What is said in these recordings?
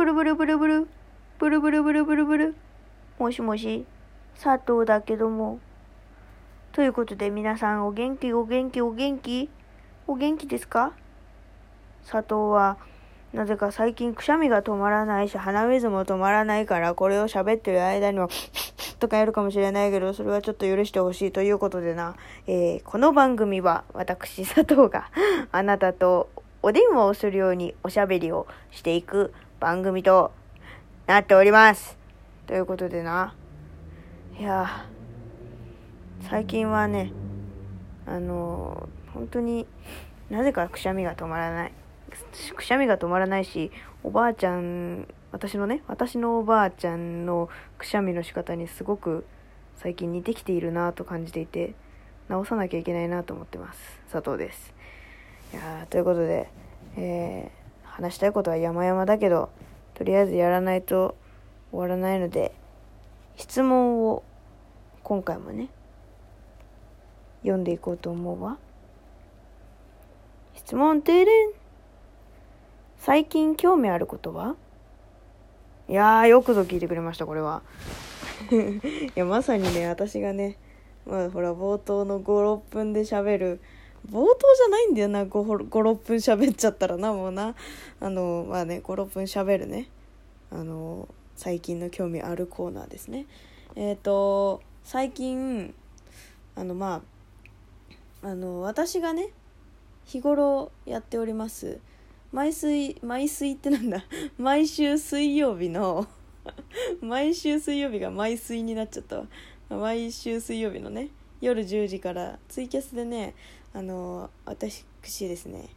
ブルブルブルブル、ブルブルブルブルブル。もしもし、佐藤だけども。ということで皆さんお元気お元気お元気。お元気ですか？佐藤は、なぜか最近くしゃみが止まらないし、鼻水も止まらないから、これを喋ってる間にも とかやるかもしれないけど、それはちょっと許してほしい。ということでな、えー、この番組は私佐藤があなたとお電話をするようにおしゃべりをしていく番組となっております。ということでな、いや最近はね、あのー、本当になぜかくしゃみが止まらない。くしゃみが止まらないし、おばあちゃん、私のね、私のおばあちゃんのくしゃみの仕方にすごく最近似てきているなと感じていて、直さなきゃいけないなと思ってます。佐藤です。いやということで、えー、話したいことは山々だけど、とりあえずやらないと終わらないので、質問を今回もね、読んでいこうと思うわ。質問てれん。最近興味あることは？いやー、よくぞ聞いてくれました、これは。いや、まさにね、私がね、まあ、ほら、冒頭の5、6分で喋る、冒頭じゃないんだよな、56分喋っちゃったらな、もうな。あの、まあね、5、6分喋るね。あの、最近の興味あるコーナーですね。えっ、ー、と、最近、あの、まあ、あの、私がね、日頃やっております、毎水毎水ってなんだ？毎週水曜日の 毎週水曜日が毎水になっちゃったわ毎週水曜日のね夜10時からツイキャスでねあの私ですね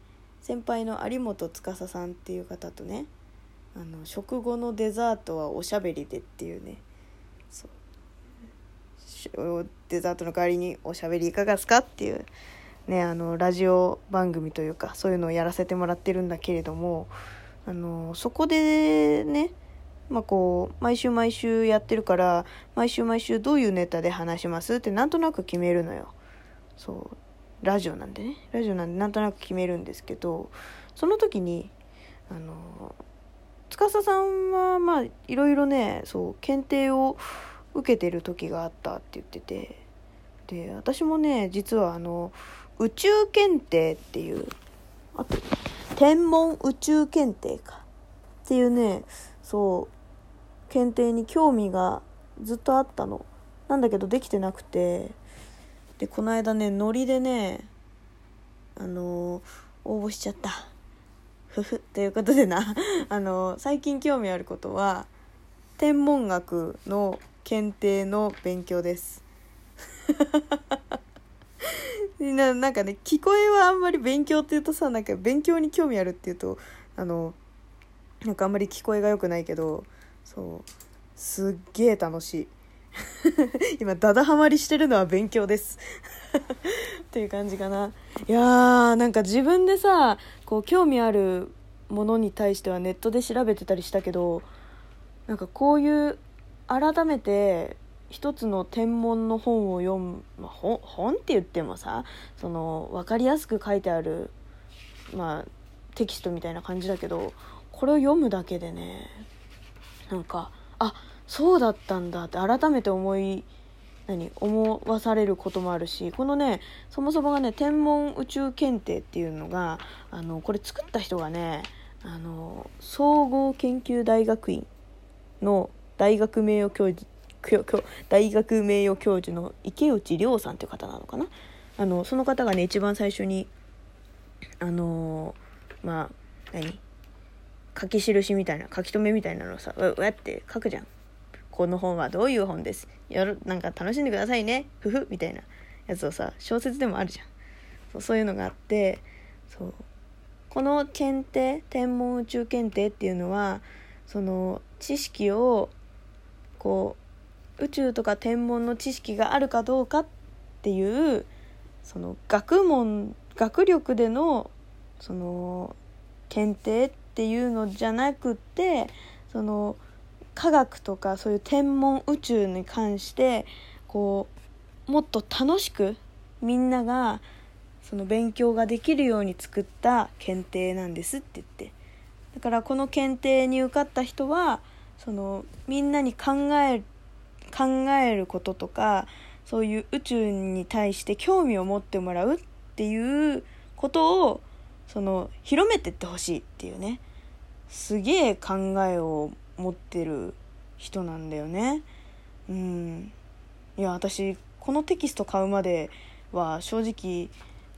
先輩の有本司さんっていう方とねあの食後のデザートはおしゃべりでっていうねそう。デザートの代わりにおしゃべりいかがですかっていうね、あのラジオ番組というかそういうのをやらせてもらってるんだけれどもあのそこでね、まあ、こう毎週毎週やってるから毎週毎週どういうネタで話しますってなんとなく決めるのよ。そう。ラジオなんでね。ラジオなんでなんとなく決めるんですけどその時にあの司さんはまあいろいろねそう検定を受けてる時があったって言っててで私もね実はあの宇宙検定っていうあと天文宇宙検定か。っていうねそう検定に興味がずっとあったの。なんだけどできてなくて。でこの間ねノリでねあの、応募しちゃった。ふふ。ということでな あの、最近興味あることは天文学の検定の勉強です。ななんかね聞こえはあんまり勉強って言うとさなんか勉強に興味あるっていうとあのなんかあんまり聞こえが良くないけどそう。すっげえ楽しい。今ダダハマりしてるのは勉強です。っていう感じかな。いやーなんか自分でさこう興味あるものに対してはネットで調べてたりしたけどなんかこういう改めて一つの天文の本を読む、まあ、本本って言ってもさその分かりやすく書いてある、まあ、テキストみたいな感じだけどこれを読むだけでねなんかあそうだったんだって改めて思い何思わされることもあるしこのねそもそもがね天文宇宙検定っていうのがあのこれ作った人がねあの総合研究大学院の大学名誉教授大学名誉教授の池内涼さんっていう方なのかな？あのその方がね一番最初にあの、まあ何？書き印みたいな書き留めみたいなのをさうやって書くじゃん。この本はどういう本です。やるなんか楽しんでくださいね。ふふみたいなやつをさ小説でもあるじゃん。そうそういうのがあってそう。この検定天文宇宙検定っていうのはその知識をこう宇宙とか天文の知識があるかどうかっていうその学問学力でのその検定っていうのじゃなくってその科学とかそういう天文宇宙に関してこうもっと楽しくみんながその勉強ができるように作った検定なんですって言って。だからこの検定に受かった人はそのみんなに考え考えることとかそういう宇宙に対して興味を持ってもらうっていうことをその広めてってほしいっていうねすげえ考えを持ってる人なんだよね。うん。いや私このテキスト買うまでは正直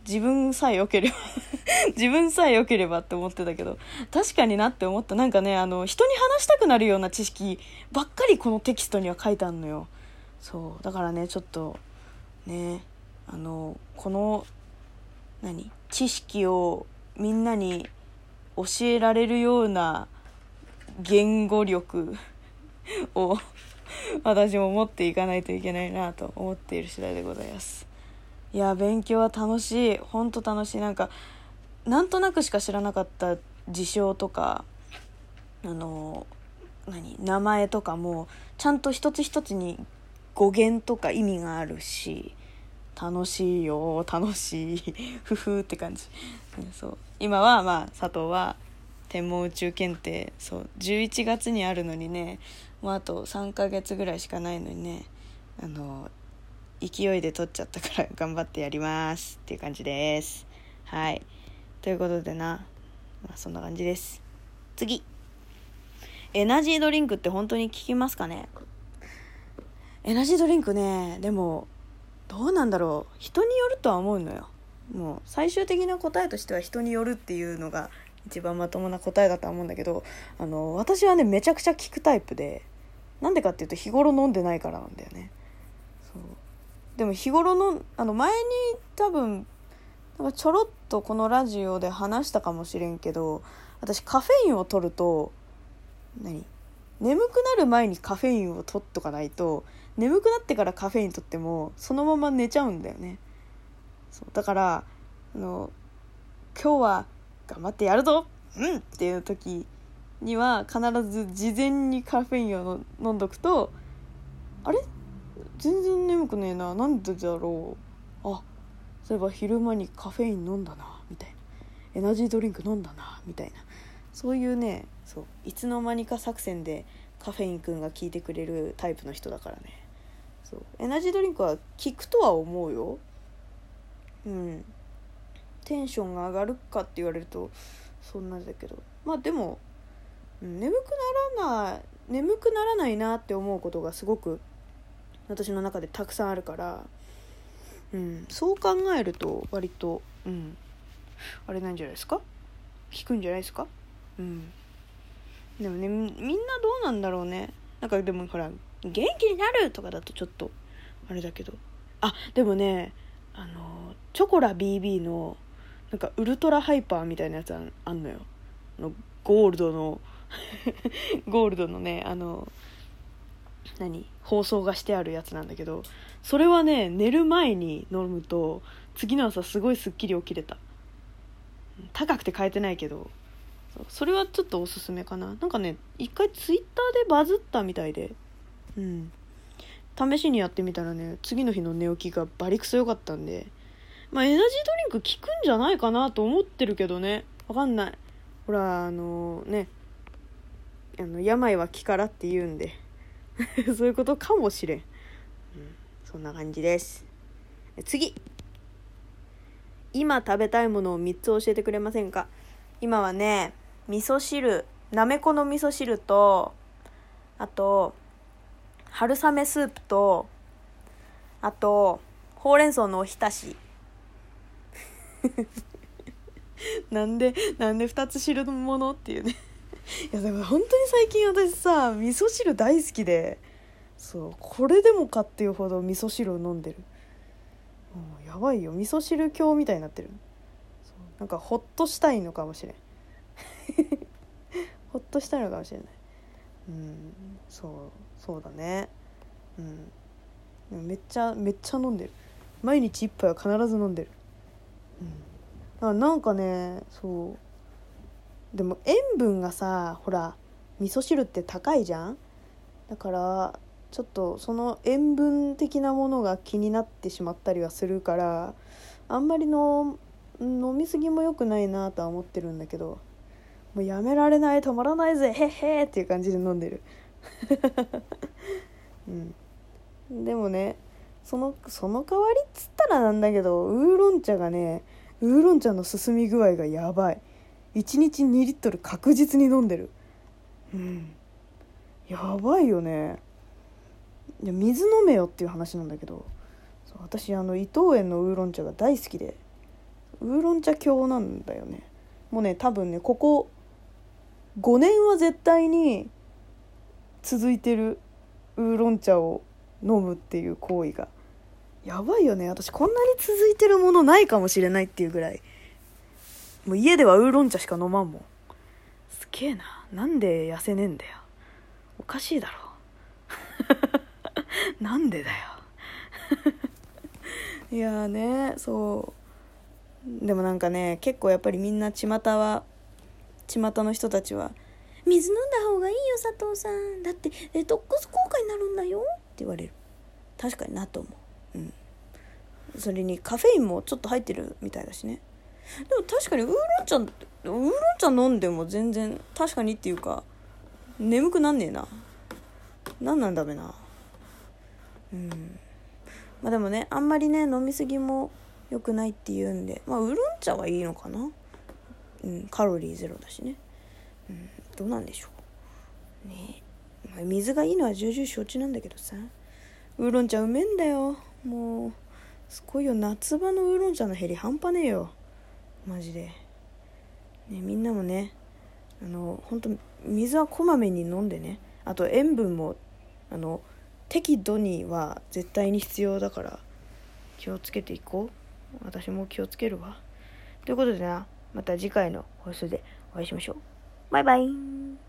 自分さえ良ければ 自分さえ良ければって思ってたけど確かになって思った。なんかねあの人に話したくなるような知識ばっかりこのテキストには書いてあるのよ。そう。だからねちょっとねあのこの何？知識をみんなに教えられるような言語力 を私も持っていかないといけないなと思っている次第でございます。いや勉強は楽しい。ほんと楽しい。なんかなんとなくしか知らなかった事象とかあの何名前とかもちゃんと一つ一つに語源とか意味があるし楽しいよ楽しい。ふふって感じ。そう。今はまあ佐藤は天文宇宙検定そう11月にあるのにねもうあと3ヶ月ぐらいしかないのにねあの勢いで取っちゃったから 頑張ってやりますっていう感じです。はい。ということでな、まあ、そんな感じです。次。エナジードリンクって本当に効きますかね？エナジードリンクねでもどうなんだろう。人によるとは思うのよ。もう最終的な答えとしては人によるっていうのが一番まともな答えだとは思うんだけどあの私はねめちゃくちゃ効くタイプでなんでかっていうと日頃飲んでないからなんだよね。そう。でも日頃のあの前に多分なんかちょろっとこのラジオで話したかもしれんけど私カフェインを取ると何？眠くなる前にカフェインを取っとかないと眠くなってからカフェイン取ってもそのまま寝ちゃうんだよね。そう。だからあの今日は頑張ってやるぞ。うん！っていう時には必ず事前にカフェインを飲んどくとあれ？全然眠くねえな。なんでだろう。あそういえば昼間にカフェイン飲んだな。みたいな。エナジードリンク飲んだな。みたいな。そういうねそう。いつの間にか作戦でカフェインくんが効いてくれるタイプの人だからね。そう。エナジードリンクは効くとは思うよ。うん。テンションが上がるかって言われるとそんなだけど。まあでも、うん、眠くならない眠くならないなって思うことがすごく私の中でたくさんあるから、うん、そう考えると割と、うん、あれなんじゃないですか？効くんじゃないですか？うん。でもねみんなどうなんだろうね。なんかでもほら元気になるとかだとちょっとあれだけど。あでもねあのチョコラ BB のなんかウルトラハイパーみたいなやつああんのよ。あのゴールドの ゴールドのねあの何包装がしてあるやつなんだけどそれはね寝る前に飲むと次の朝すごいすっきり起きれた。高くて買えてないけどそれはちょっとおすすめかな。なんかね一回ツイッターでバズったみたいで。うん。試しにやってみたらね次の日の寝起きがバリクソ良かったんでまあエナジードリンク効くんじゃないかなと思ってるけどね。わかんない。ほらあのねあの病は気からって言うんで。そういうことかもしれん、うん、そんな感じです。次。今食べたいものを3つ教えてくれませんか？今はね味噌汁なめこの味噌汁とあと春雨スープとあとほうれん草のおひたし。なんでなんで2つ汁のものっていうね。いやでも本当に最近私さ味噌汁大好きでそうこれでもかっていうほど味噌汁を飲んでる。もうやばいよ。味噌汁鏡みたいになってる。なんかほっとしたいのかもしれん。ほっとしたいのかもしれない。うんそう。そうだね。うん。めっちゃめっちゃ飲んでる。毎日1杯は必ず飲んでる。うん。あなんかねそう。でも塩分がさほら味噌汁って高いじゃん？だからちょっとその塩分的なものが気になってしまったりはするからあんまりの飲み過ぎも良くないなとは思ってるんだけどもうやめられない止まらないぜへっへーっていう感じで飲んでる。うん。でもねそのその代わりっつったらなんだけどウーロン茶がねウーロン茶の進み具合がやばい。1日2リットル確実に飲んでる。うん。やばいよね。いや水飲めよっていう話なんだけど私あの伊藤園のウーロン茶が大好きでウーロン茶教なんだよね。もうね多分ねここ5年は絶対に続いてるウーロン茶を飲むっていう行為がやばいよね。私こんなに続いてるものないかもしれないっていうぐらい。もう家ではウーロン茶しか飲まんもん。すげえな。なんで痩せねえんだよ。おかしいだろ。なんでだよ。いやねそう。でもなんかね結構やっぱりみんな巷は巷の人たちは「水飲んだ方がいいよ佐藤さん。だってデトックス効果になるんだよ」って言われる。確かになと思う。うん。それにカフェインもちょっと入ってるみたいだしね。でも確かにウーロン茶ウーロン茶飲んでも全然確かにっていうか眠くなんねえな。何なんだべな。うん。まあでもねあんまりね飲みすぎも良くないっていうんでまあウーロン茶はいいのかな。うんカロリーゼロだしね。うん。どうなんでしょう。ねまあ、水がいいのは重々承知なんだけどさ。ウーロン茶うめえんだよ。もうすごいよ。夏場のウーロン茶の減り半端ねえよ。マジで。ねみんなもねあの本当水はこまめに飲んでね。あと塩分もあの適度には絶対に必要だから気をつけていこう。私も気をつけるわ。ということでなまた次回の放送でお会いしましょう。Bye bye.